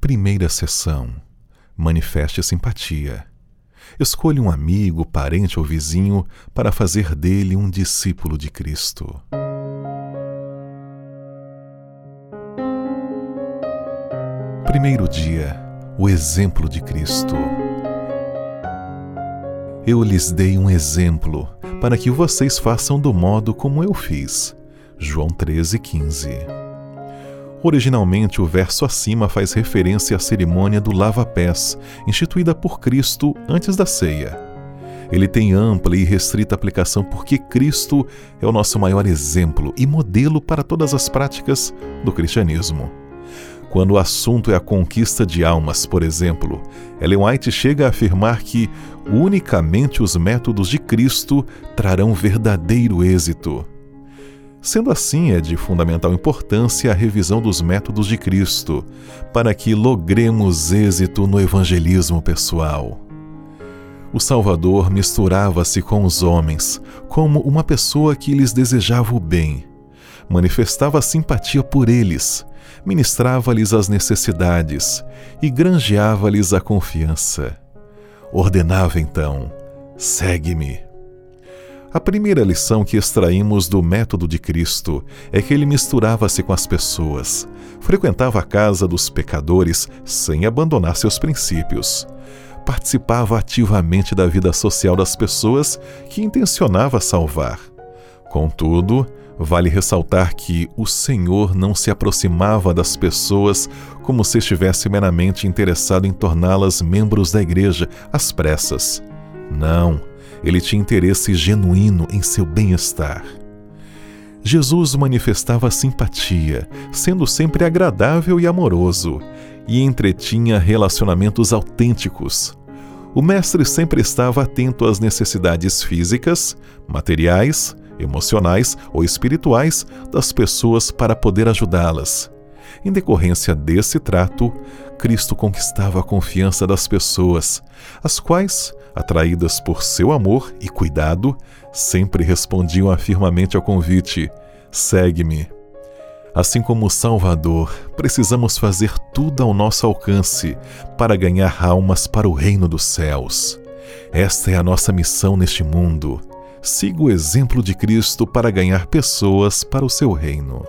Primeira sessão. Manifeste simpatia. Escolha um amigo, parente ou vizinho para fazer dele um discípulo de Cristo. Primeiro dia. O exemplo de Cristo. Eu lhes dei um exemplo para que vocês façam do modo como eu fiz. João 13, 15. Originalmente, o verso acima faz referência à cerimônia do lava-pés, instituída por Cristo antes da ceia. Ele tem ampla e restrita aplicação porque Cristo é o nosso maior exemplo e modelo para todas as práticas do cristianismo. Quando o assunto é a conquista de almas, por exemplo, Ellen White chega a afirmar que unicamente os métodos de Cristo trarão verdadeiro êxito. Sendo assim, é de fundamental importância a revisão dos métodos de Cristo, para que logremos êxito no evangelismo pessoal. O Salvador misturava-se com os homens como uma pessoa que lhes desejava o bem, manifestava simpatia por eles, ministrava-lhes as necessidades e granjeava-lhes a confiança. Ordenava então: segue-me. A primeira lição que extraímos do método de Cristo é que ele misturava-se com as pessoas, frequentava a casa dos pecadores sem abandonar seus princípios, participava ativamente da vida social das pessoas que intencionava salvar. Contudo, vale ressaltar que o Senhor não se aproximava das pessoas como se estivesse meramente interessado em torná-las membros da igreja às pressas. Não ele tinha interesse genuíno em seu bem-estar. Jesus manifestava simpatia, sendo sempre agradável e amoroso, e entretinha relacionamentos autênticos. O Mestre sempre estava atento às necessidades físicas, materiais, emocionais ou espirituais das pessoas para poder ajudá-las. Em decorrência desse trato, Cristo conquistava a confiança das pessoas, as quais atraídas por seu amor e cuidado, sempre respondiam afirmamente ao convite: segue-me. Assim como o Salvador, precisamos fazer tudo ao nosso alcance para ganhar almas para o reino dos céus. Esta é a nossa missão neste mundo. Siga o exemplo de Cristo para ganhar pessoas para o seu reino.